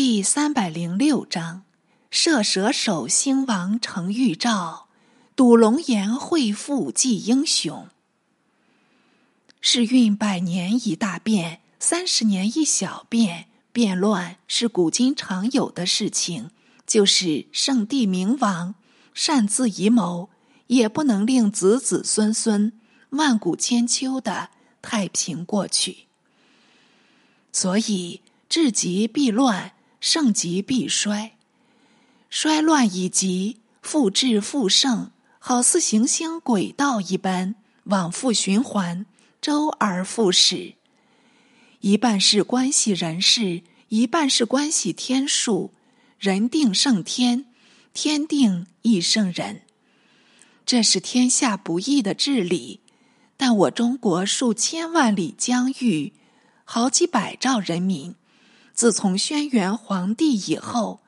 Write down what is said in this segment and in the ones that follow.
第三百零六章：射蛇手兴亡成预兆，赌龙颜会复祭英雄。世运百年一大变，三十年一小变。变乱是古今常有的事情，就是圣帝明王擅自遗谋，也不能令子子孙孙万古千秋的太平过去。所以治极必乱，盛极必衰。衰乱以极，复至复盛，好似行星轨道一般，往复循环，周而复始。一半是关系人事，一半是关系天数。人定胜天，天定亦胜人。这是天下不易的治理，但我中国数千万里疆域，好几百兆人民，自从轩辕皇帝以后，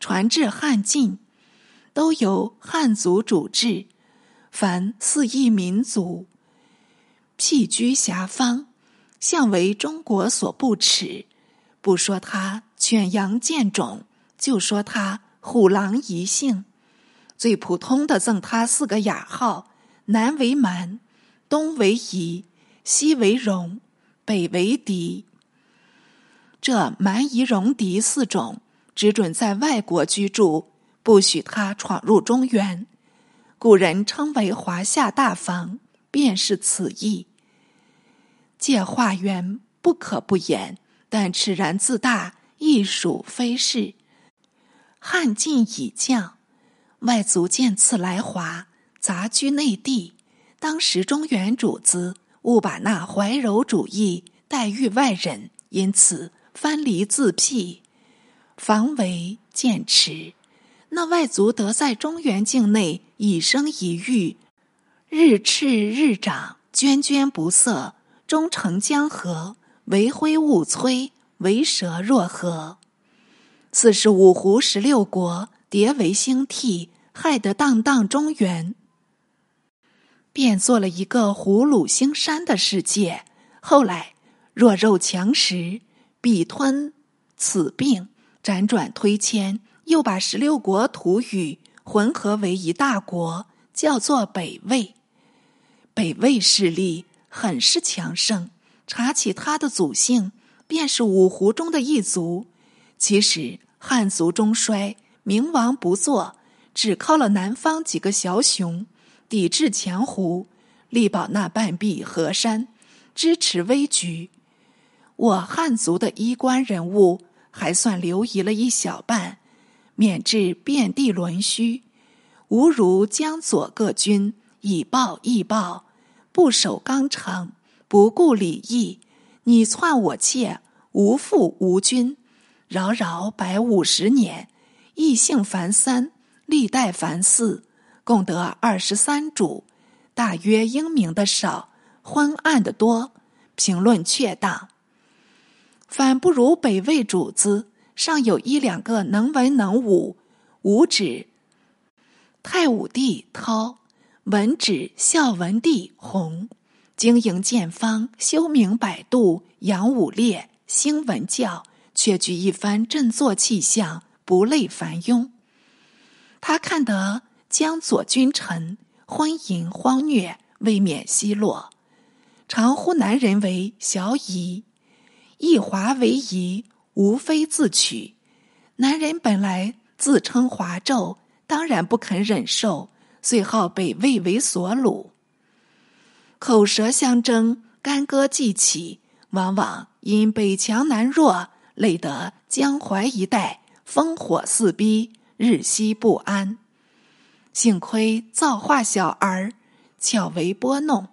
传至汉晋，都由汉族主治。凡四亿民族，僻居遐方。向为中国所不耻，不说他犬羊贱种，就说他虎狼一性。最普通的赠他四个雅号：南为蛮，东为夷，西为戎，北为狄。这蛮夷戎狄四种，只准在外国居住，不许他闯入中原。古人称为华夏大方，便是此意。借化缘不可不言，但此然自大，亦属非是。汉晋已降，外族见次来华，杂居内地。当时中原主子误把那怀柔主义待遇外人，因此藩篱自辟，防为渐迟。那外族得在中原境内以生以育，日赤日长，涓涓不涩。终成江河，为灰雾摧，为蛇若河。此是五胡十六国迭为兴替，害得荡荡中原，便做了一个虎鲁兴山的世界。后来弱肉强食，必吞此病，辗转推迁，又把十六国土语混合为一大国，叫做北魏。北魏势力。很是强盛，查起他的祖姓，便是五胡中的一族。其实汉族中衰，明王不做，只靠了南方几个枭雄抵制强胡，力保那半壁河山，支持危局。我汉族的衣冠人物还算留遗了一小半，免至遍地沦虚。吾如江左各军以暴易暴。不守纲常，不顾礼义，你篡我窃，无父无君，扰扰百五十年，异姓凡三，历代凡四，共得二十三主。大约英明的少，昏暗的多，评论确当。反不如北魏主子，尚有一两个能文能武。武指太武帝涛。文指孝文帝弘，经营建方，修明百度，扬武烈，兴文教，却具一番振作气象，不类凡庸。他看得江左君臣昏淫荒虐，未免奚落，常呼男人为小乙，一华为夷，无非自取。男人本来自称华胄，当然不肯忍受。遂号北魏为所虏，口舌相争，干戈既起，往往因北强南弱，累得江淮一带烽火四逼，日夕不安。幸亏造化小儿巧为拨弄，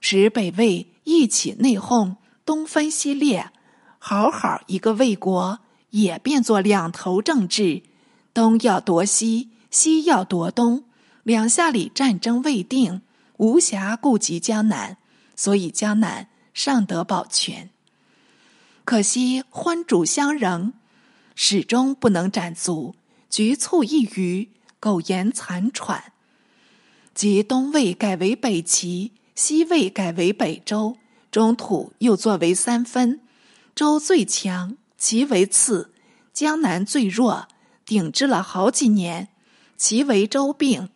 使北魏一起内讧，东分西裂，好好一个魏国也变作两头政治，东要夺西，西要夺东。两下里战争未定，无暇顾及江南，所以江南尚得保全。可惜昏主相仍，始终不能斩足，局促一隅，苟延残喘。即东魏改为北齐，西魏改为北周，中土又作为三分，周最强，齐为次，江南最弱，顶治了好几年，其为周病。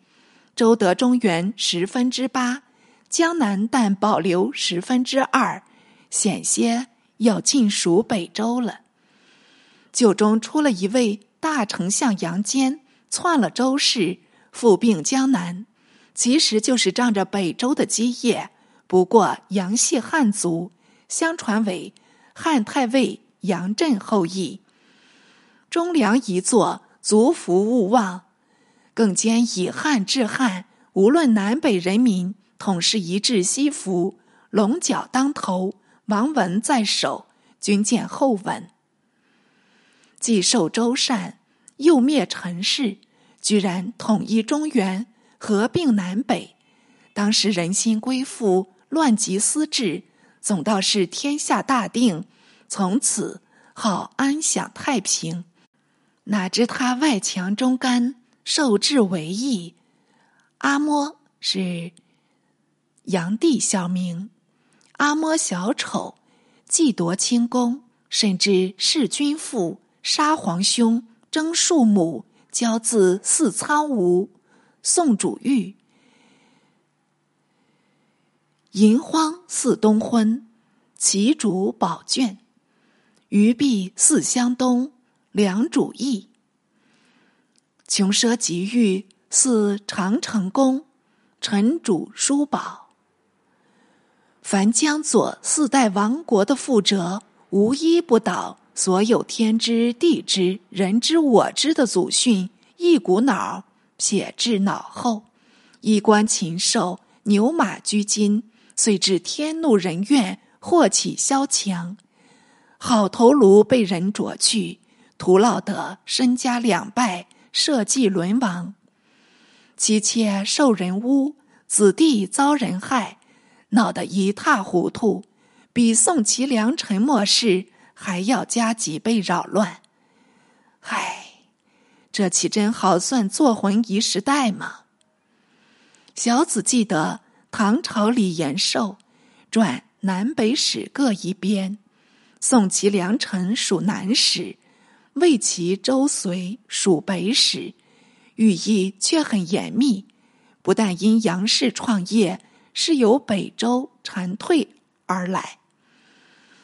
周得中原十分之八，江南但保留十分之二，险些要尽属北周了。酒中出了一位大丞相杨坚，篡了周氏，复并江南，其实就是仗着北周的基业。不过杨系汉族，相传为汉太尉杨震后裔。忠良一座，族福勿忘。更兼以汉治汉，无论南北人民，统是一致西服，龙角当头，王文在手，军见后文。既受周善，又灭陈氏，居然统一中原，合并南北。当时人心归附，乱极思治，总道是天下大定，从此好安享太平。哪知他外强中干。受制为义，阿嬷是炀帝小名。阿嬷小丑，既夺清宫，甚至弑君父、杀皇兄、征庶母，骄自似苍梧。宋主玉，银荒似东昏，齐主宝卷，鱼壁似湘东，梁主义。穷奢极欲，似长城宫；臣主书宝。凡江左四代亡国的覆辙，无一不倒。所有天之地之人之我之的祖训，一股脑撇至脑后。衣冠禽兽，牛马居金，遂至天怒人怨，祸起萧墙。好头颅被人啄去，徒劳得身家两败。社稷沦亡，妻妾受人污，子弟遭人害，闹得一塌糊涂，比宋齐梁陈末世还要加几倍扰乱。唉，这岂真好算作魂一时代吗？小子记得唐朝李延寿传南北史各一编，宋齐梁陈属南史。魏齐周隋属北史，寓意却很严密。不但因杨氏创业是由北周蝉退而来，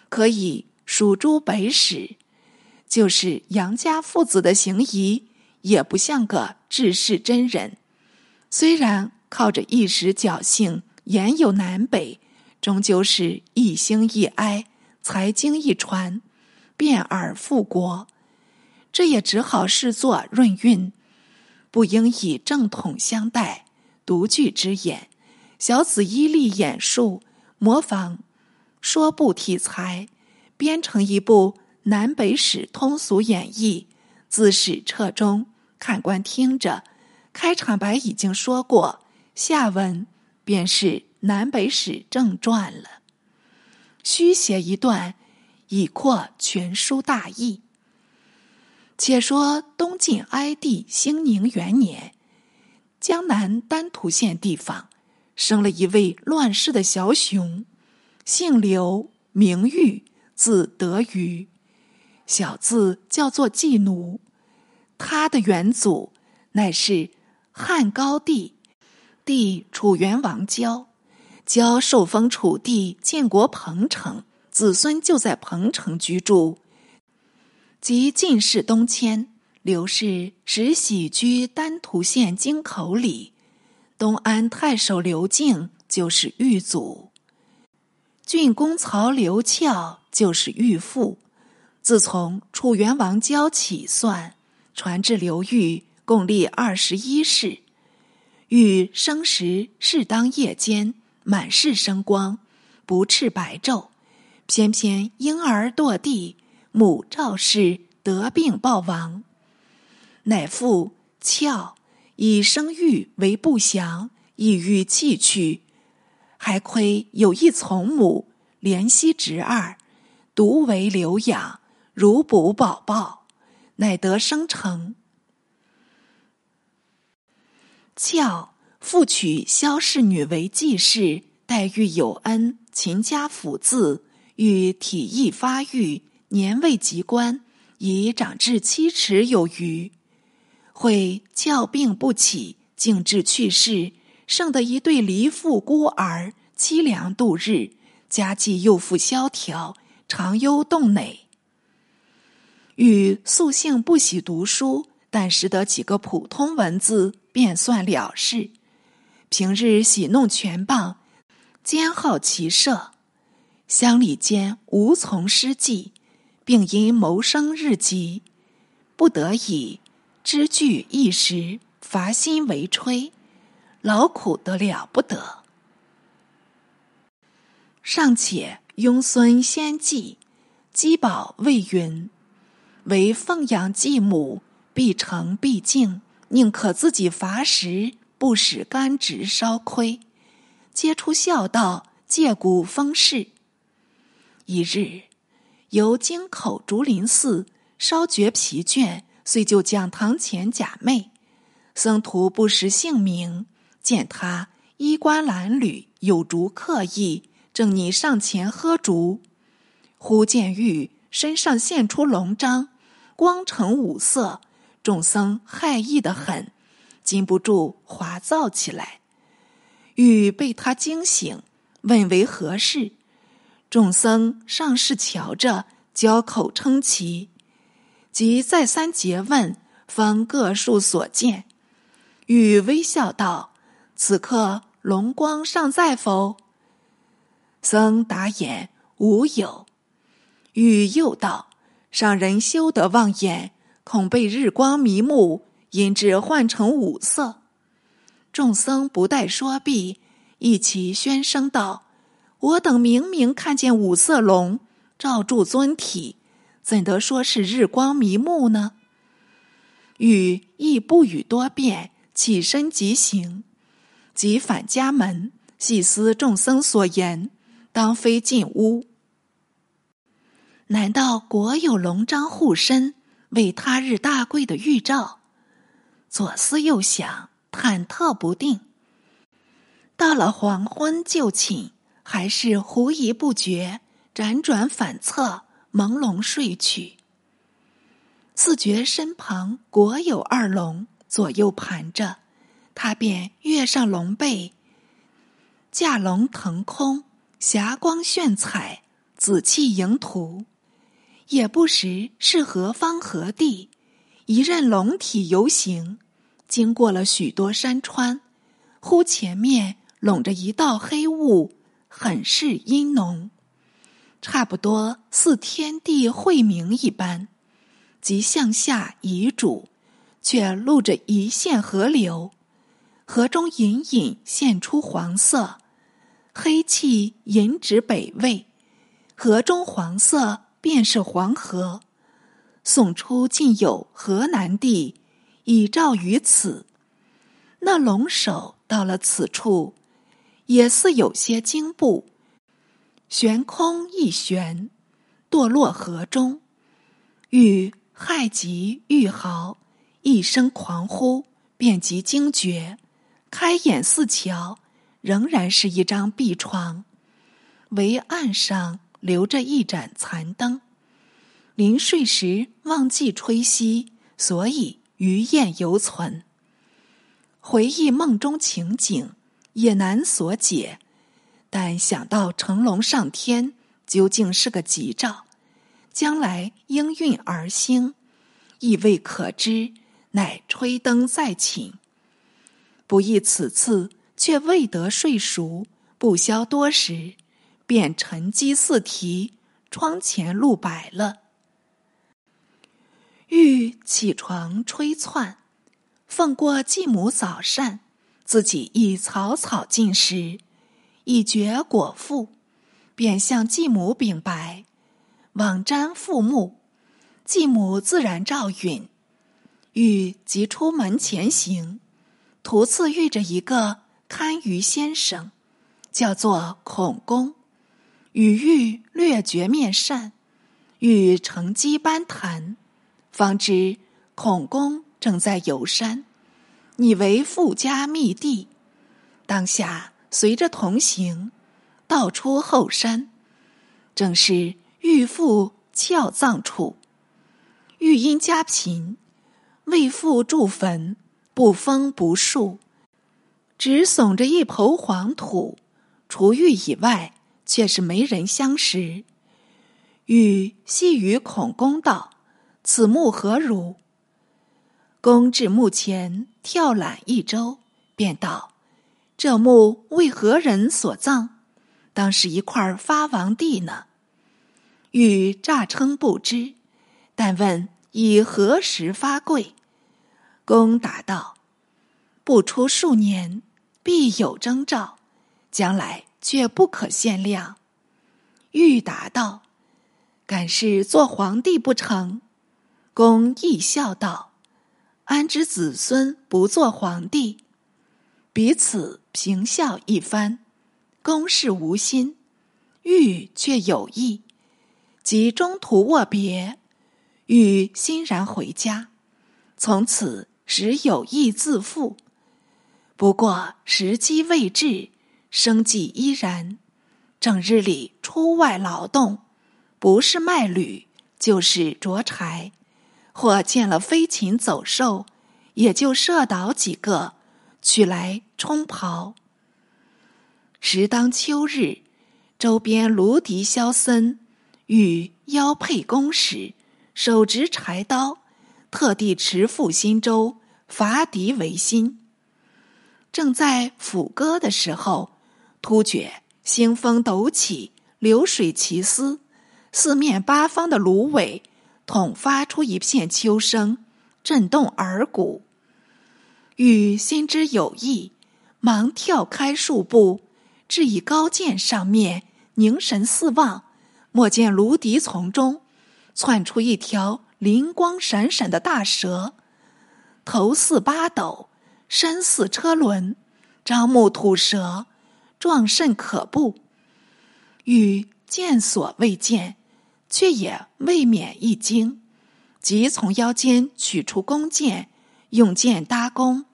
可以属诸北史，就是杨家父子的行仪也不像个治世真人。虽然靠着一时侥幸言有南北，终究是一兴一哀，才经一传，变而复国。这也只好视作润韵，不应以正统相待。独具之眼，小子依例演述，模仿说部题材，编成一部南北史通俗演绎，自始彻终。看官听着，开场白已经说过，下文便是南北史正传了。虚写一段，以扩全书大意。且说东晋哀帝兴宁元年，江南丹徒县地方生了一位乱世的小雄，姓刘，名玉，字德瑜。小字叫做季奴。他的元祖乃是汉高帝，帝楚元王交，交受封楚地，建国彭城，子孙就在彭城居住。即进士东迁，刘氏时喜居丹徒县京口里。东安太守刘敬就是玉祖，郡公曹刘翘就是玉父。自从楚元王交起算，传至刘裕，共立二十一世。欲生时适当夜间，满室生光，不赤白昼，偏偏婴儿堕地。母赵氏得病暴亡，乃父俏以生育为不祥，意欲弃去，还亏有一从母怜惜侄儿，独为留养，如哺宝宝，乃得生成。教复娶萧氏女为继室，待遇有恩，勤加辅字，欲体意发育。年未及官，已长至七尺有余，会教病不起，竟至去世，剩得一对离父孤儿，凄凉度日，家计又复萧条，常忧洞馁。与素性不喜读书，但识得几个普通文字，便算了事。平日喜弄拳棒，兼好骑射，乡里间无从施计。并因谋生日急，不得已知据一时，伐薪为炊，劳苦得了不得。尚且庸孙先继，积宝未云，为奉养继母，必诚必敬，宁可自己乏食，不使干直烧亏，皆出孝道，借古风事。一日。由京口竹林寺稍觉疲倦，遂就讲堂前假寐。僧徒不识姓名，见他衣冠褴褛，有竹刻意，正拟上前喝竹，忽见玉身上现出龙章，光呈五色，众僧骇异的很，禁不住哗噪起来。玉被他惊醒，问为何事。众僧上士瞧着，交口称奇，即再三诘问，方各述所见。欲微笑道：“此刻龙光尚在否？”僧答言：“无有。”欲又道：“上人休得妄言，恐被日光迷目，因之换成五色。”众僧不待说毕，一齐宣声道。我等明明看见五色龙罩住尊体，怎得说是日光迷目呢？禹亦不语多辩，起身即行，即返家门，细思众僧所言，当非进屋。难道国有龙章护身，为他日大贵的预兆？左思右想，忐忑不定。到了黄昏，就寝。还是狐疑不决，辗转反侧，朦胧睡去。自觉身旁果有二龙左右盘着，他便跃上龙背，驾龙腾空，霞光炫彩，紫气盈图。也不识是何方何地，一任龙体游行，经过了许多山川，忽前面笼着一道黑雾。很是阴浓，差不多似天地晦明一般，即向下移主，却露着一线河流，河中隐隐现出黄色，黑气引指北魏，河中黄色便是黄河，送出尽有河南地，以照于此。那龙首到了此处。也似有些惊怖，悬空一悬，堕落河中。遇害极玉豪，一声狂呼，便即惊觉，开眼四瞧，仍然是一张壁床，唯岸上留着一盏残灯。临睡时忘记吹熄，所以余焰犹存。回忆梦中情景。也难所解，但想到成龙上天究竟是个吉兆，将来应运而兴，亦未可知，乃吹灯再寝。不意此次却未得睡熟，不消多时，便沉积四啼，窗前露白了。欲起床吹窜，奉过继母早膳。自己亦草草进食，已觉果腹，便向继母禀白，往瞻父目。继母自然照允。欲即出门前行，途次遇着一个堪舆先生，叫做孔公，与玉略觉面善，欲乘机班谈，方知孔公正在游山。你为富家密地，当下随着同行，道出后山，正是玉父俏葬处。欲因家贫，为父筑坟，不封不树，只耸着一抔黄土。除玉以外，却是没人相识。禹细与孔公道：“此墓何如？”公至墓前，跳览一周，便道：“这墓为何人所葬？当是一块发王地呢。”禹诈称不知，但问以何时发贵？公答道：“不出数年，必有征兆，将来却不可限量。”玉答道：“敢是做皇帝不成？”公亦笑道。安知子孙不做皇帝？彼此平笑一番。公是无心，欲却有意。即中途握别，欲欣然回家。从此时有意自负。不过时机未至，生计依然。整日里出外劳动，不是卖履，就是捉柴。或见了飞禽走兽，也就射倒几个，取来冲袍。时当秋日，周边芦笛萧森，与腰佩弓矢，手执柴刀，特地持赴新州伐敌为心。正在抚歌的时候，突觉腥风陡起，流水齐嘶，四面八方的芦苇。统发出一片秋声，震动耳鼓。禹心知有意，忙跳开数步，至以高涧上面，凝神四望，莫见芦荻丛中窜出一条灵光闪闪的大蛇，头似八斗，身似车轮，张目吐舌，状甚可怖。禹见所未见。却也未免一惊，即从腰间取出弓箭，用箭搭弓，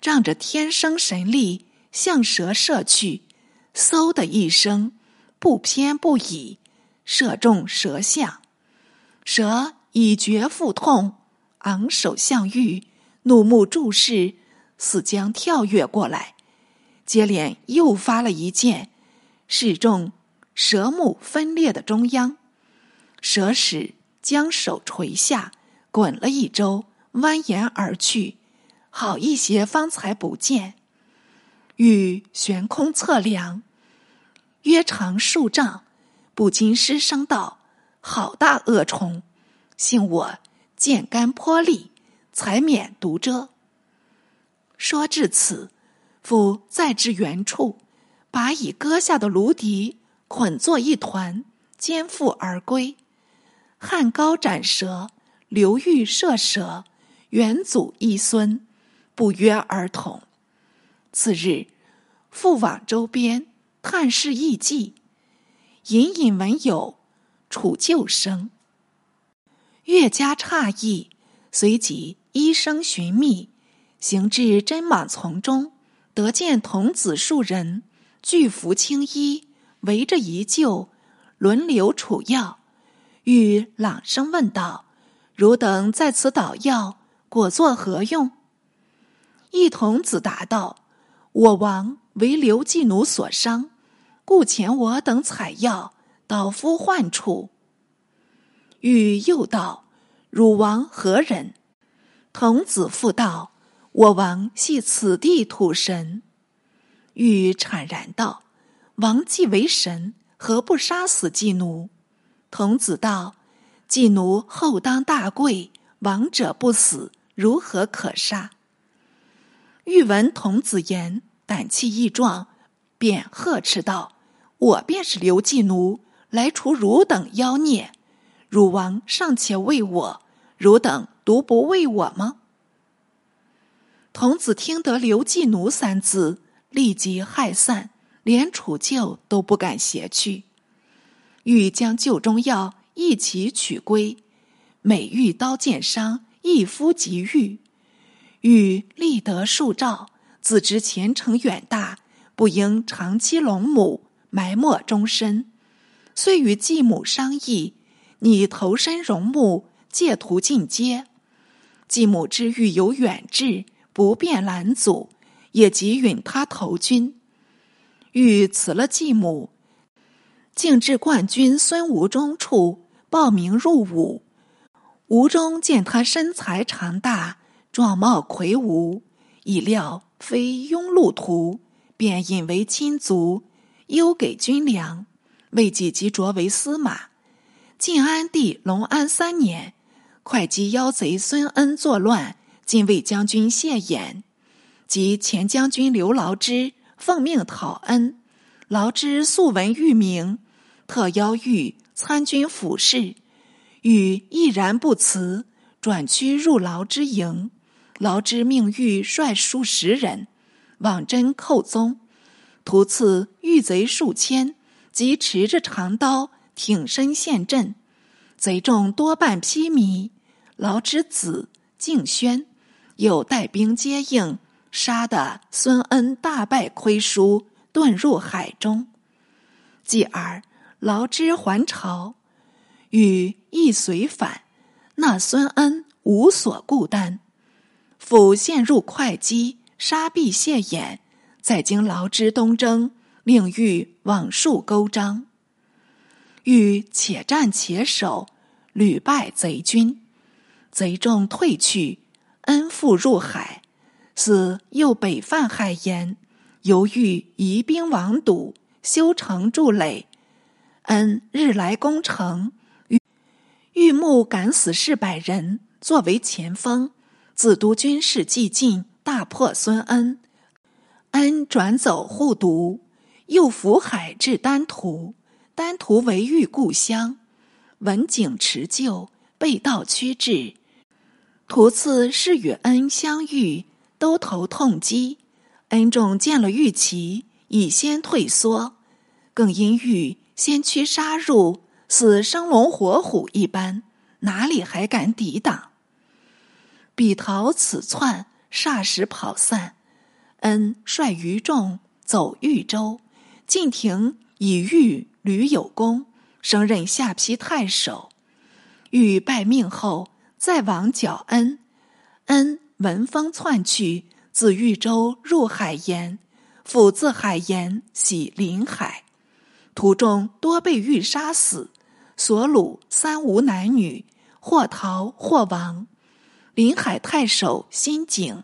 仗着天生神力向蛇射去。嗖的一声，不偏不倚，射中蛇相。蛇已觉腹痛，昂首向玉，怒目注视，似将跳跃过来。接连又发了一箭，射中蛇目分裂的中央。蛇使将手垂下，滚了一周，蜿蜒而去，好一些方才不见。欲悬空测量，约长数丈，不禁失声道：“好大恶虫！幸我箭杆颇利，才免毒蛰。”说至此，复再至原处，把已割下的芦荻捆作一团，肩负而归。汉高斩蛇，刘裕射蛇，元祖一孙，不约而同。次日，复往周边探视异迹，隐隐闻有楚救声，越加诧异，随即依声寻觅，行至真莽丛中，得见童子数人，俱服青衣，围着一臼，轮流储药。欲朗声问道：“汝等在此捣药，果作何用？”一童子答道：“我王为刘季奴所伤，故遣我等采药，导夫患处。”欲又道：“汝王何人？”童子复道：“我王系此地土神。”欲惨然道：“王既为神，何不杀死季奴？”童子道：“季奴后当大贵，亡者不死，如何可杀？”欲闻童子言，胆气亦壮，便呵斥道：“我便是刘季奴，来除汝等妖孽。汝王尚且为我，汝等独不为我吗？”童子听得“刘季奴”三字，立即骇散，连楚旧都不敢携去。欲将旧中药一起取归，每遇刀剑伤，一敷即愈。欲立得数兆，自知前程远大，不应长期龙母，埋没终身。遂与继母商议，拟投身戎木，借图进阶。继母之欲有远志，不便拦阻，也即允他投军。欲辞了继母，竟至冠军孙吴中处，报名入伍。吴中见他身材长大，状貌魁梧，已料非庸路途，便引为亲族，优给军粮。为己即擢为司马。晋安帝隆安三年，会稽妖贼孙恩作乱，晋卫将军谢衍及前将军刘牢之奉命讨恩。劳之素闻誉名，特邀狱参军府事，欲毅然不辞，转驱入劳之营。劳之命狱率数十人往真寇踪，途次遇贼数千。即持着长刀挺身陷阵，贼众多半披靡。劳之子敬轩又带兵接应，杀得孙恩大败亏输，遁入海中。继而劳之还朝，与亦随反。那孙恩无所顾担，复陷入会稽，杀必谢眼，再经劳之东征。令欲往数勾章，欲且战且守，屡败贼军，贼众退去，恩复入海，死又北犯海盐，犹豫移兵王堵，修城筑垒。恩日来攻城，欲欲募敢死士百人作为前锋，自督军事既尽，大破孙恩。恩转走护犊。又浮海至丹徒，丹徒为遇故乡，闻景持旧，背道趋至。途次是与恩相遇，都头痛击。恩众见了玉旗，已先退缩，更因玉先驱杀入，似生龙活虎一般，哪里还敢抵挡？彼逃此窜，霎时跑散。恩率余众走豫州。晋廷以遇屡有功，升任下邳太守。欲拜命后，再往角恩。恩闻风窜去，自豫州入海盐，复自海盐徙临海。途中多被欲杀死，所虏三无男女，或逃或亡。临海太守辛景，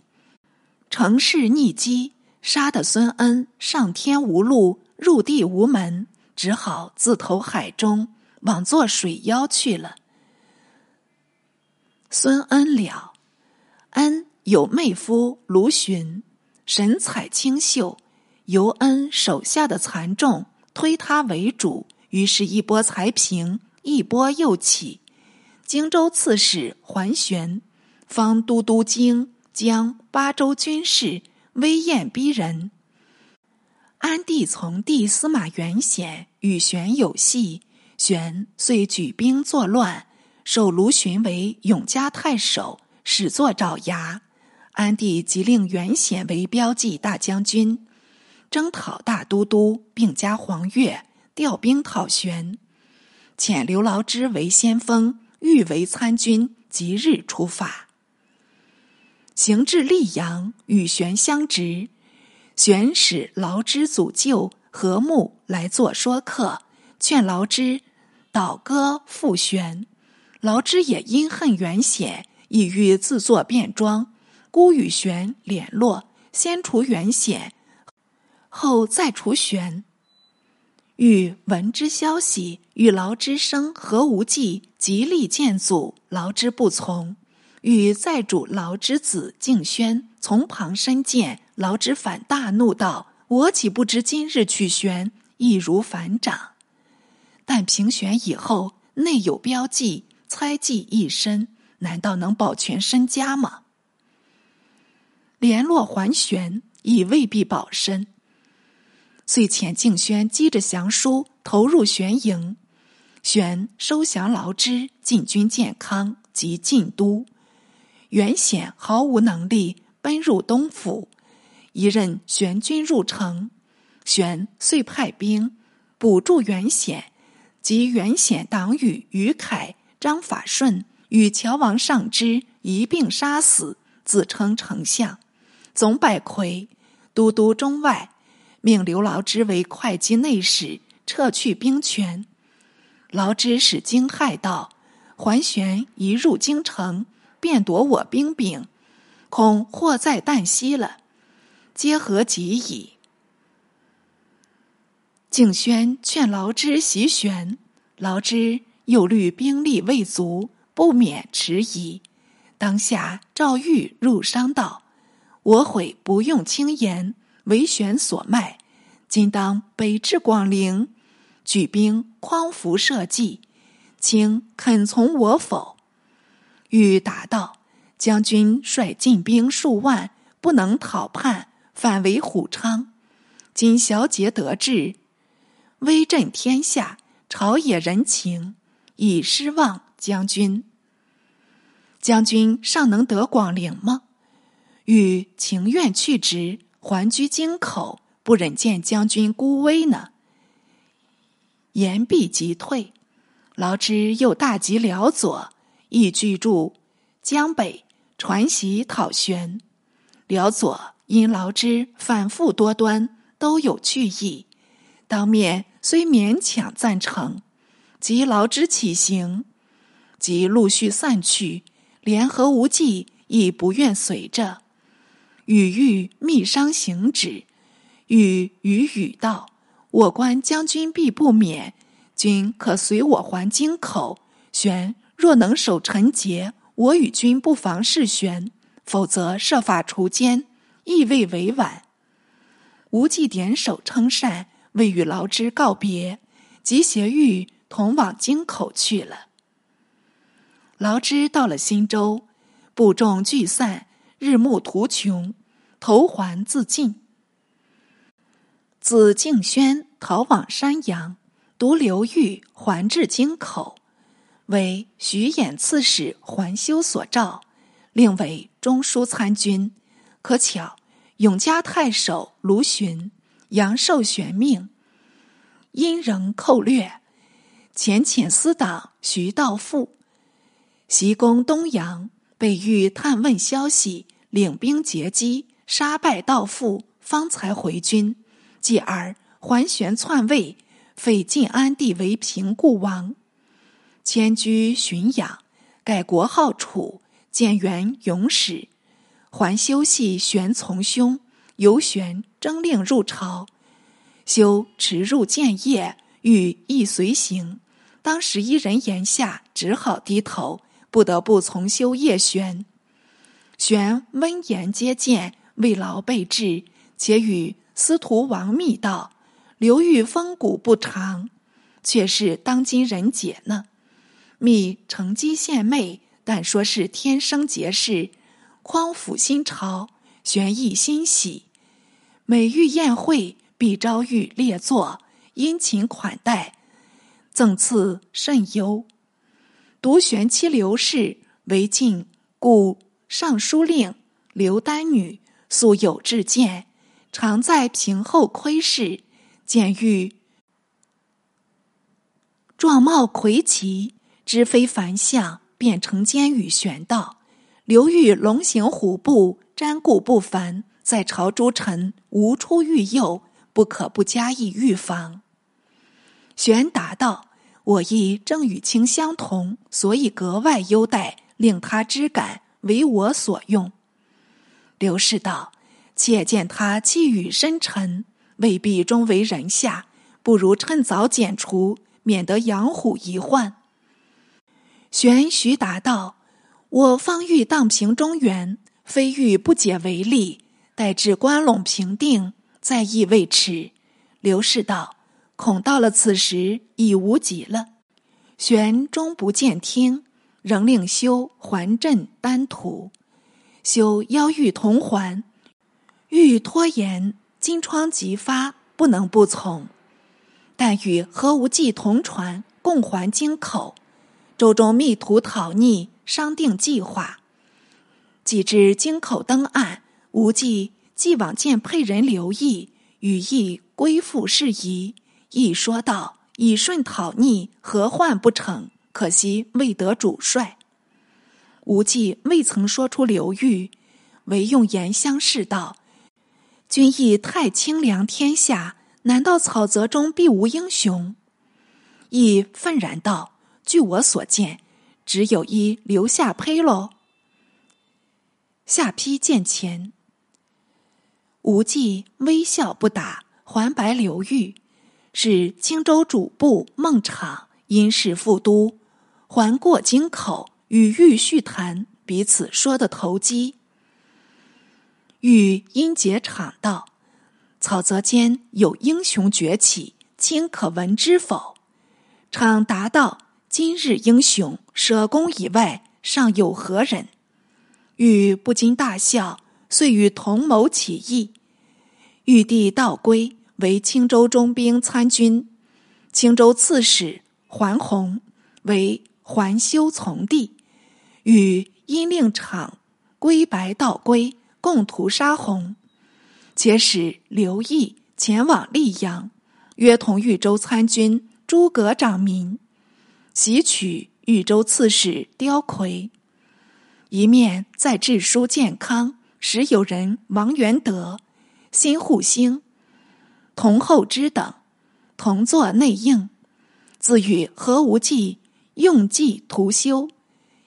乘势逆击，杀得孙恩上天无路。入地无门，只好自投海中，往做水妖去了。孙恩了，恩有妹夫卢循，神采清秀，由恩手下的残众推他为主，于是，一波才平，一波又起。荆州刺史桓玄，方都督荆江八州军事，威焰逼人。安帝从弟司马元显与玄有隙，玄遂举兵作乱，授卢循为永嘉太守，始作爪牙。安帝即令元显为标记大将军，征讨大都督，并加黄钺，调兵讨玄。遣刘牢之为先锋，欲为参军，即日出发。行至溧阳，与玄相执。玄使劳之祖舅何睦来做说客，劝劳之倒戈复玄。劳之也因恨元显，意欲自作便装，孤与玄联络，先除元显，后再除玄。欲闻之消息，与劳之生何无忌极力谏阻，劳之不从。与再主劳之子敬轩从旁身见。劳之反大怒道：“我岂不知今日取玄，易如反掌？但平玄以后，内有标记，猜忌一身，难道能保全身家吗？”联络桓玄，已未必保身。遂遣敬轩击着降书，投入玄营。玄收降劳之，进军建康及晋都。袁显毫无能力，奔入东府。一任玄军入城，玄遂派兵补助袁显，及袁显党羽于凯、张法顺与乔王上之一并杀死，自称丞相。总百魁都督中外，命刘牢之为会稽内史，撤去兵权。劳之使惊骇道：“桓玄一入京城，便夺我兵柄，恐祸在旦夕了。皆何及矣？”敬轩劝劳之袭玄，劳之又虑兵力未足，不免迟疑。当下赵玉入商道：“我悔不用轻言，为玄所卖。今当北至广陵，举兵匡扶社稷，请肯从我否？”玉答道：“将军率进兵数万，不能讨叛，反为虎昌。今小姐得志。”威震天下，朝野人情以失望。将军，将军尚能得广陵吗？欲情愿去职，还居京口，不忍见将军孤危呢。言毕即退，劳之又大急辽左，亦居住江北，传檄讨玄。辽左因劳之反复多端，都有去意，当面。虽勉强赞成，及劳之起行，即陆续散去，联合无忌亦不愿随着。与欲密商行止，与与语道：“我观将军必不免，君可随我还京口。玄若能守陈节，我与君不妨事玄；否则设法除奸，亦未为晚。”无忌点首称善。未与劳之告别，即携玉同往京口去了。劳之到了新州，部众聚散，日暮途穷，投环自尽。子敬轩逃往山阳，独刘裕还至京口，为徐衍刺史桓修所召，令为中书参军。可巧永嘉太守卢循。杨寿玄命，因仍寇掠，遣遣司党徐道富袭攻东阳，被欲探问消息，领兵截击，杀败道富，方才回军。继而桓玄篡位，废晋安帝为平固王，迁居浔阳，改国号楚，建元永始。桓修系玄从兄。由玄征令入朝，修驰入建业，欲亦随行。当时一人言下，只好低头，不得不从修叶玄。玄温言接见，未劳备至，且与司徒王密道：“刘裕风骨不长，却是当今人杰呢。”密乘机献媚，但说是天生杰士，匡辅新朝。玄亦欣喜，每遇宴会，必招遇列坐，殷勤款待，赠赐甚优。独玄妻刘氏为晋故尚书令刘丹女，素有志见，常在平后窥视，见欲状貌魁奇，知非凡相，便承间与玄道。刘裕龙行虎步。瞻顾不凡，在朝诸臣无出御右，不可不加以预防。玄答道：“我亦正与卿相同，所以格外优待，令他知感，为我所用。”刘氏道：“且见他气宇深沉，未必终为人下，不如趁早剪除，免得养虎遗患。”玄徐答道：“我方欲荡平中原。”非欲不解为利，待至关陇平定，再议未迟。刘氏道：“恐到了此时，已无极了。”玄终不见听，仍令修还镇丹徒。修邀玉同还，欲拖延，金疮即发，不能不从。但与何无忌同船，共还京口。周中密图讨逆，商定计划。既至京口登岸，无忌既往见沛人刘毅，与毅归附事宜。毅说道：“以顺讨逆，何患不成？可惜未得主帅。”无忌未曾说出刘裕，唯用言相示道：“君意太清凉天下，难道草泽中必无英雄？”亦愤然道：“据我所见，只有一留下胚喽。”下邳见前，无忌微笑不答，还白刘裕，是青州主簿孟昶因事赴都，还过京口，与玉叙谈，彼此说的投机。玉因结昶道：“草泽间有英雄崛起，卿可闻之否？”昶答道：“今日英雄舍公以外，尚有何人？”欲不禁大笑，遂与同谋起义。玉帝道归，为青州中兵参军，青州刺史桓洪为桓修从弟，与因令昶归白道归，共屠杀洪。且使刘毅前往溧阳，约同豫州参军诸葛长民，袭取豫州刺史刁魁。一面在致书建康，时有人王元德、辛护兴、同后之等同作内应，自与何无忌用计图修，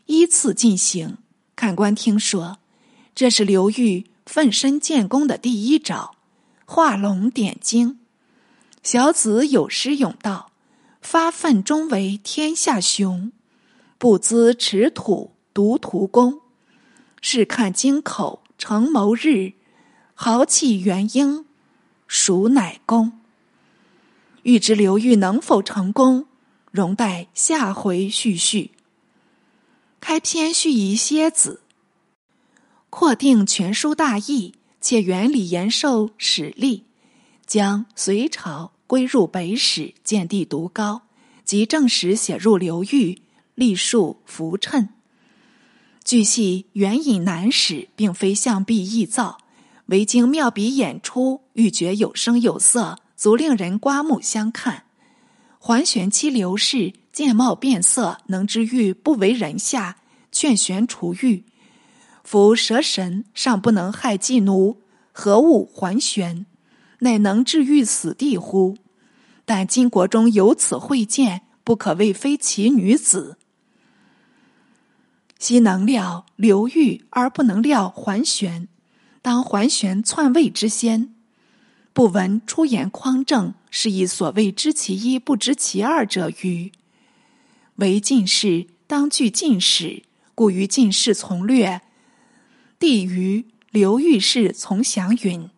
依次进行。看官听说，这是刘裕奋身建功的第一招，画龙点睛。小子有诗咏道：“发愤终为天下雄，不资持土。”独图功，试看京口成谋日，豪气元英，孰乃公？欲知刘裕能否成功，容待下回续续。开篇续一蝎子，扩定全书大意，且原理延寿史例，将隋朝归入北史，见地独高，及正史写入刘裕，立述浮衬。据系援引南史，并非象壁臆造，唯经妙笔演出，欲觉有声有色，足令人刮目相看。桓玄期刘氏见貌变色，能知玉不为人下，劝玄除玉。夫蛇神尚不能害妓奴，何物桓玄？乃能治愈死地乎？但今国中有此会见，不可谓非其女子。昔能料刘玉，而不能料桓玄。当桓玄篡位之先，不闻出言匡正，是以所谓知其一，不知其二者于。为进士，当据进士，故于进士从略。帝于刘裕氏从祥云：